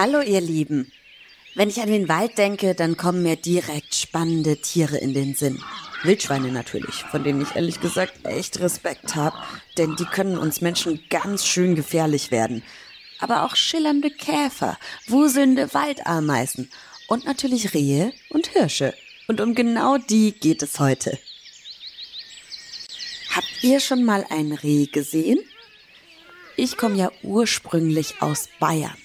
Hallo ihr Lieben. Wenn ich an den Wald denke, dann kommen mir direkt spannende Tiere in den Sinn. Wildschweine natürlich, von denen ich ehrlich gesagt echt Respekt habe, denn die können uns Menschen ganz schön gefährlich werden. Aber auch schillernde Käfer, wuselnde Waldameisen und natürlich Rehe und Hirsche. Und um genau die geht es heute. Habt ihr schon mal ein Reh gesehen? Ich komme ja ursprünglich aus Bayern.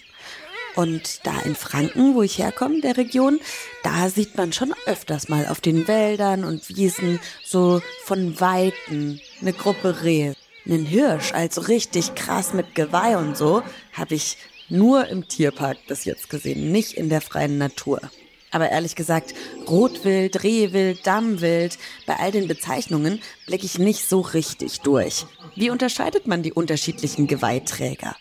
Und da in Franken, wo ich herkomme, der Region, da sieht man schon öfters mal auf den Wäldern und Wiesen so von Weiten eine Gruppe Rehe. Einen Hirsch, also richtig krass mit Geweih und so, habe ich nur im Tierpark bis jetzt gesehen, nicht in der freien Natur. Aber ehrlich gesagt, Rotwild, Rehwild, Dammwild, bei all den Bezeichnungen blicke ich nicht so richtig durch. Wie unterscheidet man die unterschiedlichen Geweihträger?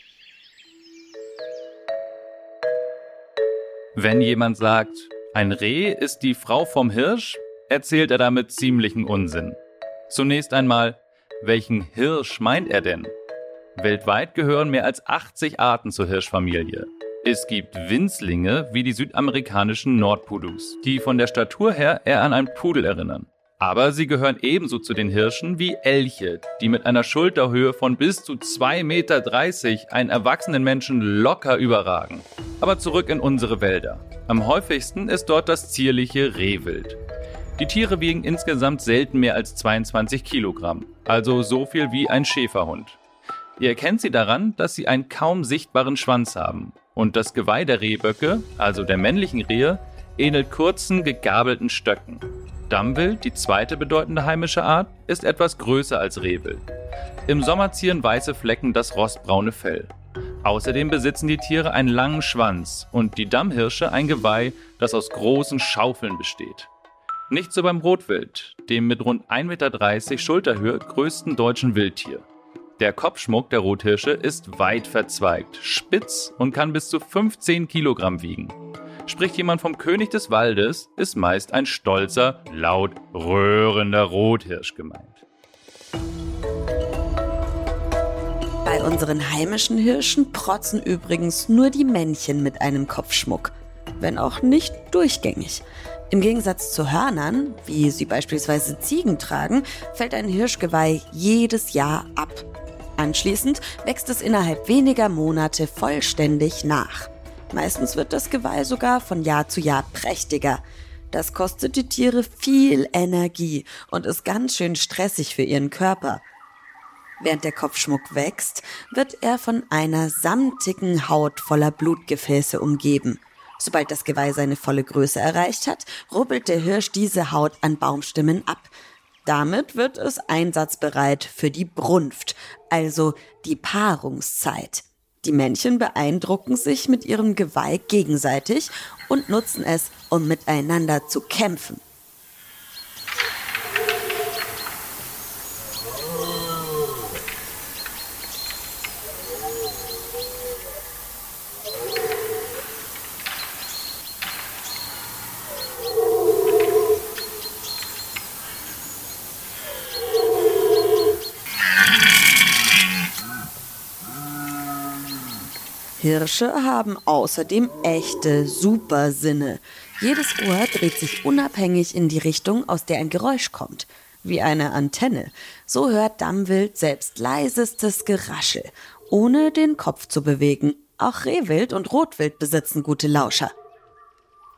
Wenn jemand sagt, ein Reh ist die Frau vom Hirsch, erzählt er damit ziemlichen Unsinn. Zunächst einmal, welchen Hirsch meint er denn? Weltweit gehören mehr als 80 Arten zur Hirschfamilie. Es gibt Winzlinge wie die südamerikanischen Nordpudus, die von der Statur her eher an einen Pudel erinnern. Aber sie gehören ebenso zu den Hirschen wie Elche, die mit einer Schulterhöhe von bis zu 2,30 Meter einen erwachsenen Menschen locker überragen. Aber zurück in unsere Wälder. Am häufigsten ist dort das zierliche Rehwild. Die Tiere wiegen insgesamt selten mehr als 22 Kilogramm, also so viel wie ein Schäferhund. Ihr erkennt sie daran, dass sie einen kaum sichtbaren Schwanz haben und das Geweih der Rehböcke, also der männlichen Rehe, ähnelt kurzen, gegabelten Stöcken. Dammwild, die zweite bedeutende heimische Art, ist etwas größer als Rehwild. Im Sommer zieren weiße Flecken das rostbraune Fell. Außerdem besitzen die Tiere einen langen Schwanz und die Dammhirsche ein Geweih, das aus großen Schaufeln besteht. Nicht so beim Rotwild, dem mit rund 1,30 Meter Schulterhöhe größten deutschen Wildtier. Der Kopfschmuck der Rothirsche ist weit verzweigt, spitz und kann bis zu 15 Kilogramm wiegen. Spricht jemand vom König des Waldes, ist meist ein stolzer, laut röhrender Rothirsch gemeint. Bei unseren heimischen Hirschen protzen übrigens nur die Männchen mit einem Kopfschmuck, wenn auch nicht durchgängig. Im Gegensatz zu Hörnern, wie sie beispielsweise Ziegen tragen, fällt ein Hirschgeweih jedes Jahr ab. Anschließend wächst es innerhalb weniger Monate vollständig nach. Meistens wird das Geweih sogar von Jahr zu Jahr prächtiger. Das kostet die Tiere viel Energie und ist ganz schön stressig für ihren Körper. Während der Kopfschmuck wächst, wird er von einer samtigen Haut voller Blutgefäße umgeben. Sobald das Geweih seine volle Größe erreicht hat, rubbelt der Hirsch diese Haut an Baumstimmen ab. Damit wird es einsatzbereit für die Brunft, also die Paarungszeit. Die Männchen beeindrucken sich mit ihrem Geweih gegenseitig und nutzen es, um miteinander zu kämpfen. Hirsche haben außerdem echte Supersinne. Jedes Ohr dreht sich unabhängig in die Richtung, aus der ein Geräusch kommt. Wie eine Antenne. So hört Dammwild selbst leisestes Geraschel, ohne den Kopf zu bewegen. Auch Rehwild und Rotwild besitzen gute Lauscher.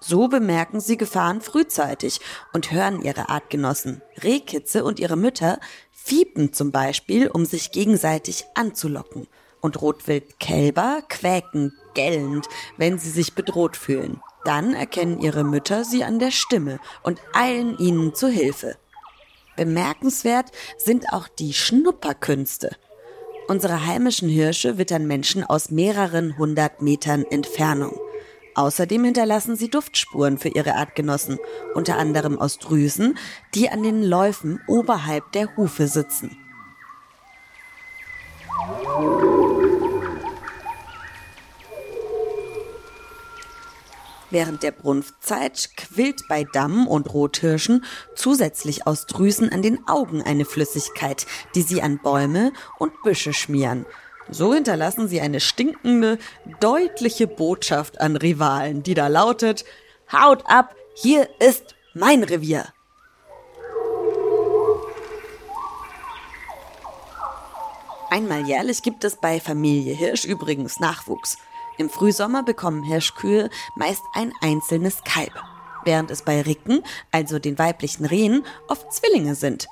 So bemerken sie Gefahren frühzeitig und hören ihre Artgenossen. Rehkitze und ihre Mütter fiepen zum Beispiel, um sich gegenseitig anzulocken und Rotwildkälber quäken gellend, wenn sie sich bedroht fühlen. Dann erkennen ihre Mütter sie an der Stimme und eilen ihnen zu Hilfe. Bemerkenswert sind auch die Schnupperkünste. Unsere heimischen Hirsche wittern Menschen aus mehreren hundert Metern Entfernung. Außerdem hinterlassen sie Duftspuren für ihre Artgenossen, unter anderem aus Drüsen, die an den Läufen oberhalb der Hufe sitzen. Während der Brunftzeit quillt bei Damm- und Rothirschen zusätzlich aus Drüsen an den Augen eine Flüssigkeit, die sie an Bäume und Büsche schmieren. So hinterlassen sie eine stinkende, deutliche Botschaft an Rivalen, die da lautet, Haut ab, hier ist mein Revier. Einmal jährlich gibt es bei Familie Hirsch übrigens Nachwuchs. Im Frühsommer bekommen Hirschkühe meist ein einzelnes Kalb, während es bei Ricken, also den weiblichen Rehen, oft Zwillinge sind.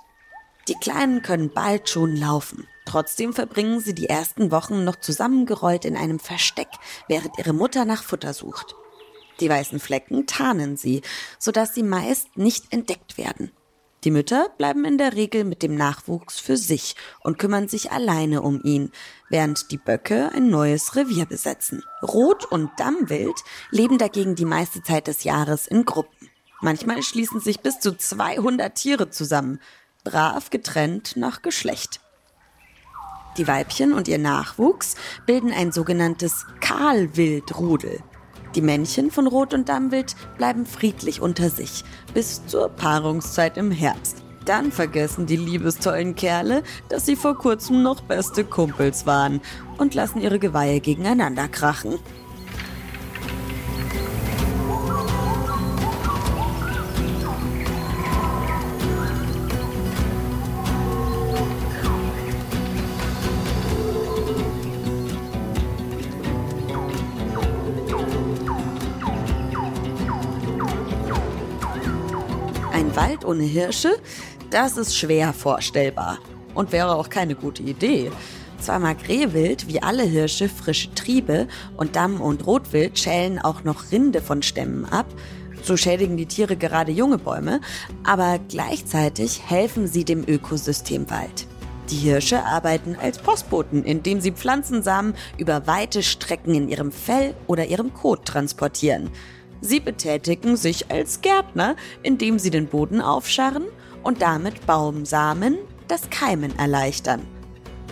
Die Kleinen können bald schon laufen. Trotzdem verbringen sie die ersten Wochen noch zusammengerollt in einem Versteck, während ihre Mutter nach Futter sucht. Die weißen Flecken tarnen sie, sodass sie meist nicht entdeckt werden. Die Mütter bleiben in der Regel mit dem Nachwuchs für sich und kümmern sich alleine um ihn, während die Böcke ein neues Revier besetzen. Rot- und Dammwild leben dagegen die meiste Zeit des Jahres in Gruppen. Manchmal schließen sich bis zu 200 Tiere zusammen, brav getrennt nach Geschlecht. Die Weibchen und ihr Nachwuchs bilden ein sogenanntes Kahlwildrudel. Die Männchen von Rot- und Dammwild bleiben friedlich unter sich bis zur Paarungszeit im Herbst. Dann vergessen die liebestollen Kerle, dass sie vor kurzem noch beste Kumpels waren und lassen ihre Geweihe gegeneinander krachen. Wald ohne Hirsche, das ist schwer vorstellbar und wäre auch keine gute Idee. Zwar mag Rehwild wie alle Hirsche frische Triebe und Damm- und Rotwild schälen auch noch Rinde von Stämmen ab, so schädigen die Tiere gerade junge Bäume, aber gleichzeitig helfen sie dem Ökosystem Wald. Die Hirsche arbeiten als Postboten, indem sie Pflanzensamen über weite Strecken in ihrem Fell oder ihrem Kot transportieren. Sie betätigen sich als Gärtner, indem sie den Boden aufscharren und damit Baumsamen das Keimen erleichtern.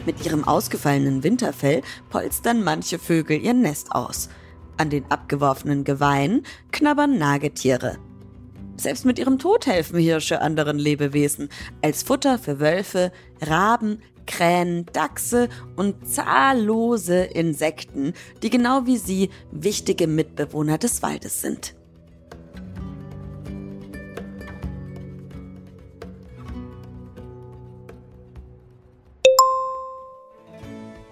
Mit ihrem ausgefallenen Winterfell polstern manche Vögel ihr Nest aus. An den abgeworfenen Geweihen knabbern Nagetiere. Selbst mit ihrem Tod helfen Hirsche anderen Lebewesen als Futter für Wölfe, Raben, Krähen, Dachse und zahllose Insekten, die genau wie sie wichtige Mitbewohner des Waldes sind.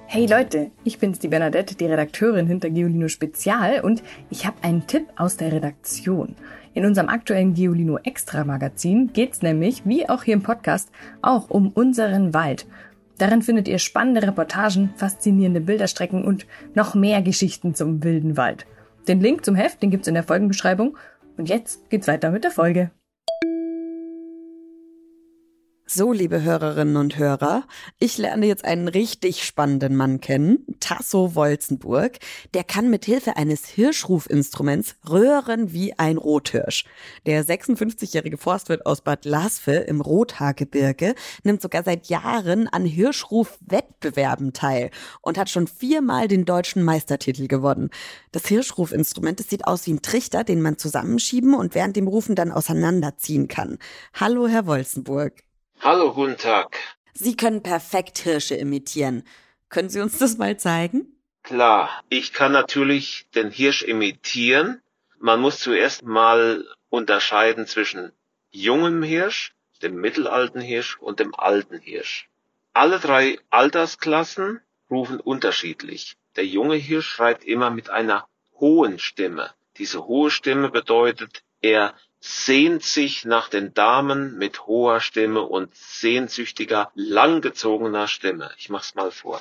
Hey Leute, ich bin's, die Bernadette, die Redakteurin hinter Geolino Spezial und ich habe einen Tipp aus der Redaktion. In unserem aktuellen Geolino Extra Magazin geht's nämlich, wie auch hier im Podcast, auch um unseren Wald. Darin findet ihr spannende Reportagen, faszinierende Bilderstrecken und noch mehr Geschichten zum wilden Wald. Den Link zum Heft, den gibt's in der Folgenbeschreibung. Und jetzt geht's weiter mit der Folge. So, liebe Hörerinnen und Hörer, ich lerne jetzt einen richtig spannenden Mann kennen, Tasso Wolzenburg. Der kann mit Hilfe eines Hirschrufinstruments röhren wie ein Rothirsch. Der 56-jährige Forstwirt aus Bad Lasve im Rothaargebirge nimmt sogar seit Jahren an Hirschrufwettbewerben teil und hat schon viermal den deutschen Meistertitel gewonnen. Das Hirschrufinstrument, das sieht aus wie ein Trichter, den man zusammenschieben und während dem Rufen dann auseinanderziehen kann. Hallo, Herr Wolzenburg. Hallo, guten Tag. Sie können perfekt Hirsche imitieren. Können Sie uns das mal zeigen? Klar, ich kann natürlich den Hirsch imitieren. Man muss zuerst mal unterscheiden zwischen jungem Hirsch, dem mittelalten Hirsch und dem alten Hirsch. Alle drei Altersklassen rufen unterschiedlich. Der junge Hirsch schreit immer mit einer hohen Stimme. Diese hohe Stimme bedeutet, er sehnt sich nach den Damen mit hoher Stimme und sehnsüchtiger, langgezogener Stimme. Ich mach's mal vor.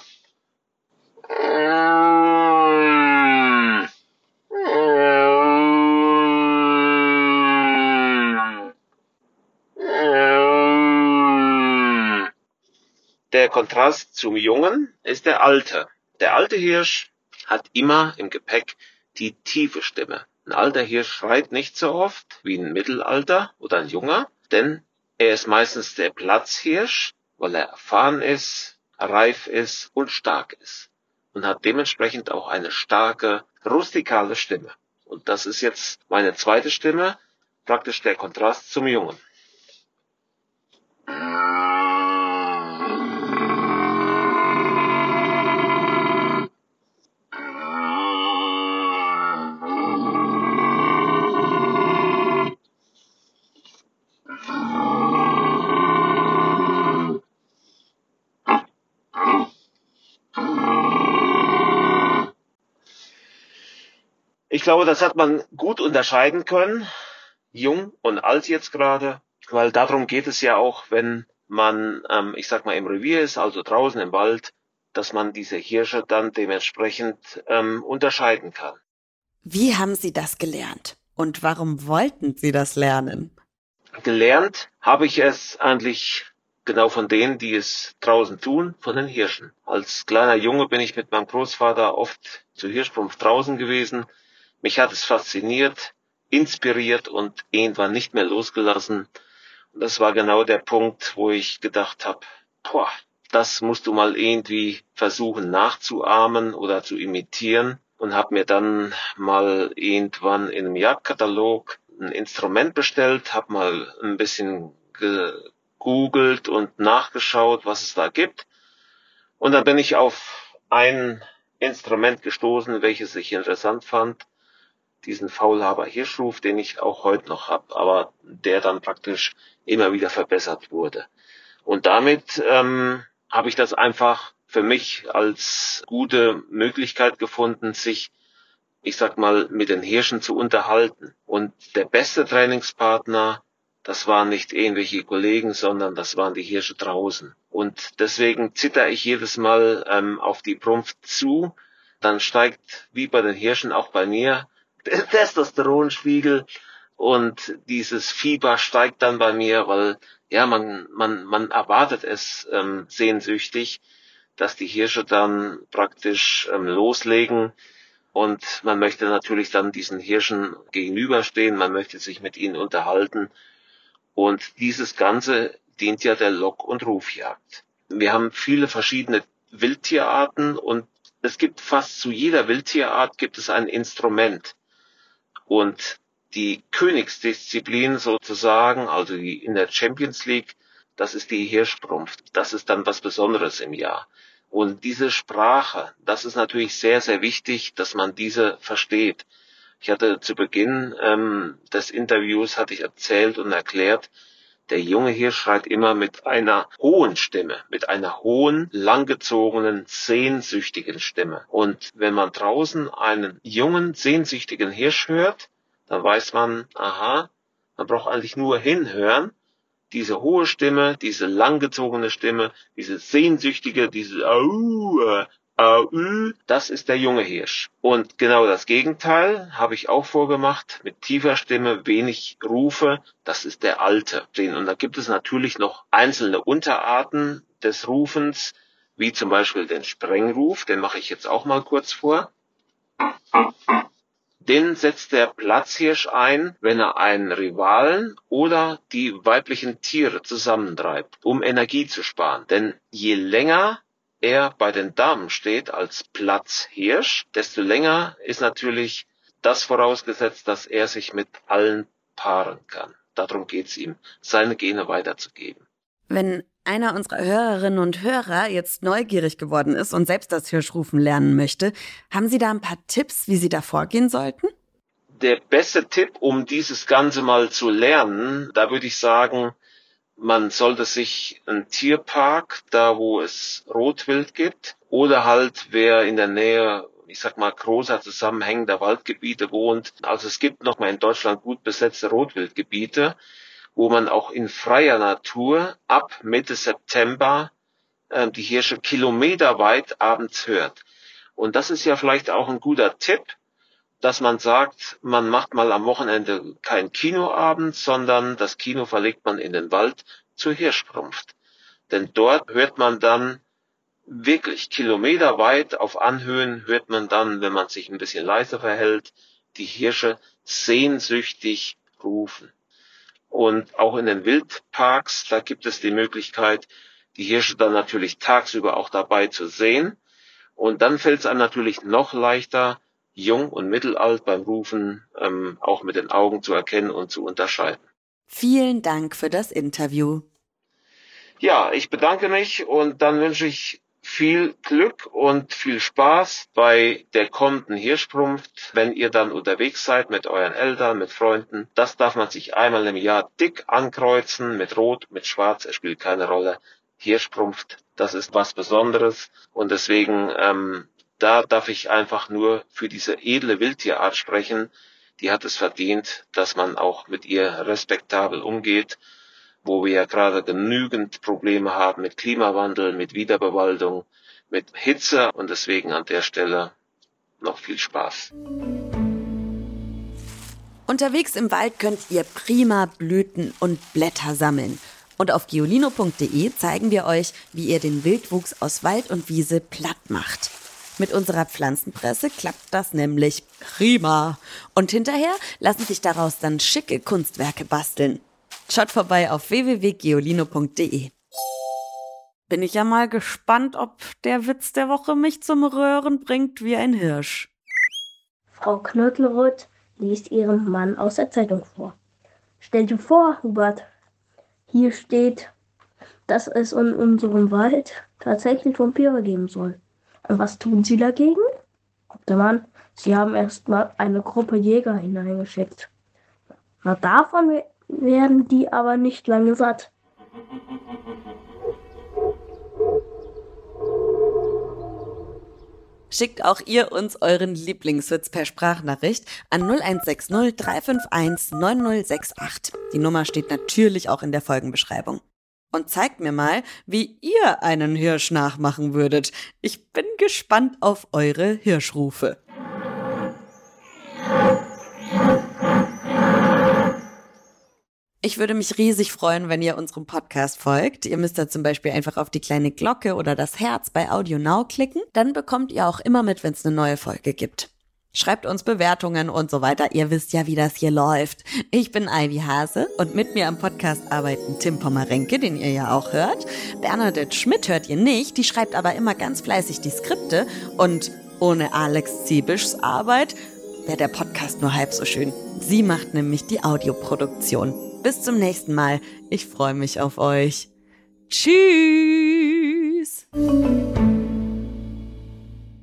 der Kontrast zum Jungen ist der alte. Der alte Hirsch hat immer im Gepäck die tiefe Stimme. Ein alter Hirsch schreit nicht so oft wie ein Mittelalter oder ein Junger, denn er ist meistens der Platzhirsch, weil er erfahren ist, reif ist und stark ist und hat dementsprechend auch eine starke, rustikale Stimme. Und das ist jetzt meine zweite Stimme, praktisch der Kontrast zum Jungen. Glaube, das hat man gut unterscheiden können, jung und alt jetzt gerade, weil darum geht es ja auch, wenn man, ähm, ich sag mal, im Revier ist, also draußen im Wald, dass man diese Hirsche dann dementsprechend ähm, unterscheiden kann. Wie haben Sie das gelernt? Und warum wollten Sie das lernen? Gelernt habe ich es eigentlich genau von denen, die es draußen tun, von den Hirschen. Als kleiner Junge bin ich mit meinem Großvater oft zu Hirschsprung draußen gewesen mich hat es fasziniert, inspiriert und irgendwann nicht mehr losgelassen. Und das war genau der Punkt, wo ich gedacht habe, boah, das musst du mal irgendwie versuchen nachzuahmen oder zu imitieren und habe mir dann mal irgendwann in einem Jagdkatalog ein Instrument bestellt, habe mal ein bisschen gegoogelt und nachgeschaut, was es da gibt. Und dann bin ich auf ein Instrument gestoßen, welches ich interessant fand diesen Faulhaber Hirschruf, den ich auch heute noch habe, aber der dann praktisch immer wieder verbessert wurde. Und damit ähm, habe ich das einfach für mich als gute Möglichkeit gefunden, sich, ich sag mal, mit den Hirschen zu unterhalten. Und der beste Trainingspartner, das waren nicht irgendwelche Kollegen, sondern das waren die Hirsche draußen. Und deswegen zitter ich jedes Mal ähm, auf die Prumpf zu. Dann steigt, wie bei den Hirschen, auch bei mir, Testosteronspiegel und dieses Fieber steigt dann bei mir, weil ja man man man erwartet es ähm, sehnsüchtig, dass die Hirsche dann praktisch ähm, loslegen und man möchte natürlich dann diesen Hirschen gegenüberstehen, man möchte sich mit ihnen unterhalten und dieses Ganze dient ja der Lock- und Rufjagd. Wir haben viele verschiedene Wildtierarten und es gibt fast zu jeder Wildtierart gibt es ein Instrument. Und die Königsdisziplin sozusagen, also die in der Champions League, das ist die Hirschprumpf. Das ist dann was Besonderes im Jahr. Und diese Sprache, das ist natürlich sehr, sehr wichtig, dass man diese versteht. Ich hatte zu Beginn ähm, des Interviews hatte ich erzählt und erklärt, der junge Hirsch schreit immer mit einer hohen Stimme, mit einer hohen, langgezogenen, sehnsüchtigen Stimme. Und wenn man draußen einen jungen, sehnsüchtigen Hirsch hört, dann weiß man, aha, man braucht eigentlich nur hinhören, diese hohe Stimme, diese langgezogene Stimme, diese sehnsüchtige, diese Au, Au, das ist der junge Hirsch. Und genau das Gegenteil habe ich auch vorgemacht, mit tiefer Stimme, wenig Rufe, das ist der alte. Und da gibt es natürlich noch einzelne Unterarten des Rufens, wie zum Beispiel den Sprengruf, den mache ich jetzt auch mal kurz vor. Den setzt der Platzhirsch ein, wenn er einen Rivalen oder die weiblichen Tiere zusammentreibt, um Energie zu sparen. Denn je länger er bei den Damen steht als Platzhirsch, desto länger ist natürlich das vorausgesetzt, dass er sich mit allen paaren kann. Darum geht's ihm, seine Gene weiterzugeben. Wenn einer unserer Hörerinnen und Hörer jetzt neugierig geworden ist und selbst das Hirschrufen lernen möchte, haben Sie da ein paar Tipps, wie Sie da vorgehen sollten? Der beste Tipp, um dieses Ganze mal zu lernen, da würde ich sagen, man sollte sich einen Tierpark, da wo es Rotwild gibt, oder halt wer in der Nähe, ich sag mal, großer zusammenhängender Waldgebiete wohnt. Also es gibt noch mal in Deutschland gut besetzte Rotwildgebiete, wo man auch in freier Natur ab Mitte September äh, die Hirsche kilometerweit abends hört. Und das ist ja vielleicht auch ein guter Tipp, dass man sagt, man macht mal am Wochenende kein Kinoabend, sondern das Kino verlegt man in den Wald zur Hirschprumpft. Denn dort hört man dann wirklich kilometerweit auf Anhöhen hört man dann, wenn man sich ein bisschen leiser verhält, die Hirsche sehnsüchtig rufen. Und auch in den Wildparks, da gibt es die Möglichkeit, die Hirsche dann natürlich tagsüber auch dabei zu sehen. Und dann fällt es einem natürlich noch leichter, jung und mittelalt beim Rufen ähm, auch mit den Augen zu erkennen und zu unterscheiden. Vielen Dank für das Interview. Ja, ich bedanke mich und dann wünsche ich viel Glück und viel Spaß bei der kommenden Hirschprumpft, wenn ihr dann unterwegs seid mit euren Eltern, mit Freunden. Das darf man sich einmal im Jahr dick ankreuzen, mit Rot, mit Schwarz, es spielt keine Rolle. Hirschprumpft, das ist was Besonderes und deswegen, ähm, da darf ich einfach nur für diese edle Wildtierart sprechen. Die hat es verdient, dass man auch mit ihr respektabel umgeht wo wir ja gerade genügend Probleme haben mit Klimawandel, mit Wiederbewaldung, mit Hitze und deswegen an der Stelle noch viel Spaß. Unterwegs im Wald könnt ihr prima Blüten und Blätter sammeln. Und auf geolino.de zeigen wir euch, wie ihr den Wildwuchs aus Wald und Wiese platt macht. Mit unserer Pflanzenpresse klappt das nämlich prima. Und hinterher lassen sich daraus dann schicke Kunstwerke basteln. Schaut vorbei auf www.geolino.de. Bin ich ja mal gespannt, ob der Witz der Woche mich zum Röhren bringt wie ein Hirsch. Frau Knödelroth liest ihrem Mann aus der Zeitung vor. Stell dir vor, Hubert, hier steht, dass es in unserem Wald tatsächlich Vampire geben soll. Was tun Sie dagegen? Der Mann, Sie haben erst mal eine Gruppe Jäger hineingeschickt. Na, davon werden die aber nicht lange satt. Schickt auch ihr uns euren Lieblingswitz per Sprachnachricht an 0160 351 9068. Die Nummer steht natürlich auch in der Folgenbeschreibung. Und zeigt mir mal, wie ihr einen Hirsch nachmachen würdet. Ich bin gespannt auf eure Hirschrufe. Ich würde mich riesig freuen, wenn ihr unserem Podcast folgt. Ihr müsst da zum Beispiel einfach auf die kleine Glocke oder das Herz bei Audio Now klicken. Dann bekommt ihr auch immer mit, wenn es eine neue Folge gibt. Schreibt uns Bewertungen und so weiter. Ihr wisst ja, wie das hier läuft. Ich bin Ivy Hase und mit mir am Podcast arbeiten Tim Pommerenke, den ihr ja auch hört. Bernadette Schmidt hört ihr nicht, die schreibt aber immer ganz fleißig die Skripte und ohne Alex Ziebischs Arbeit wäre der Podcast nur halb so schön. Sie macht nämlich die Audioproduktion. Bis zum nächsten Mal. Ich freue mich auf euch. Tschüss!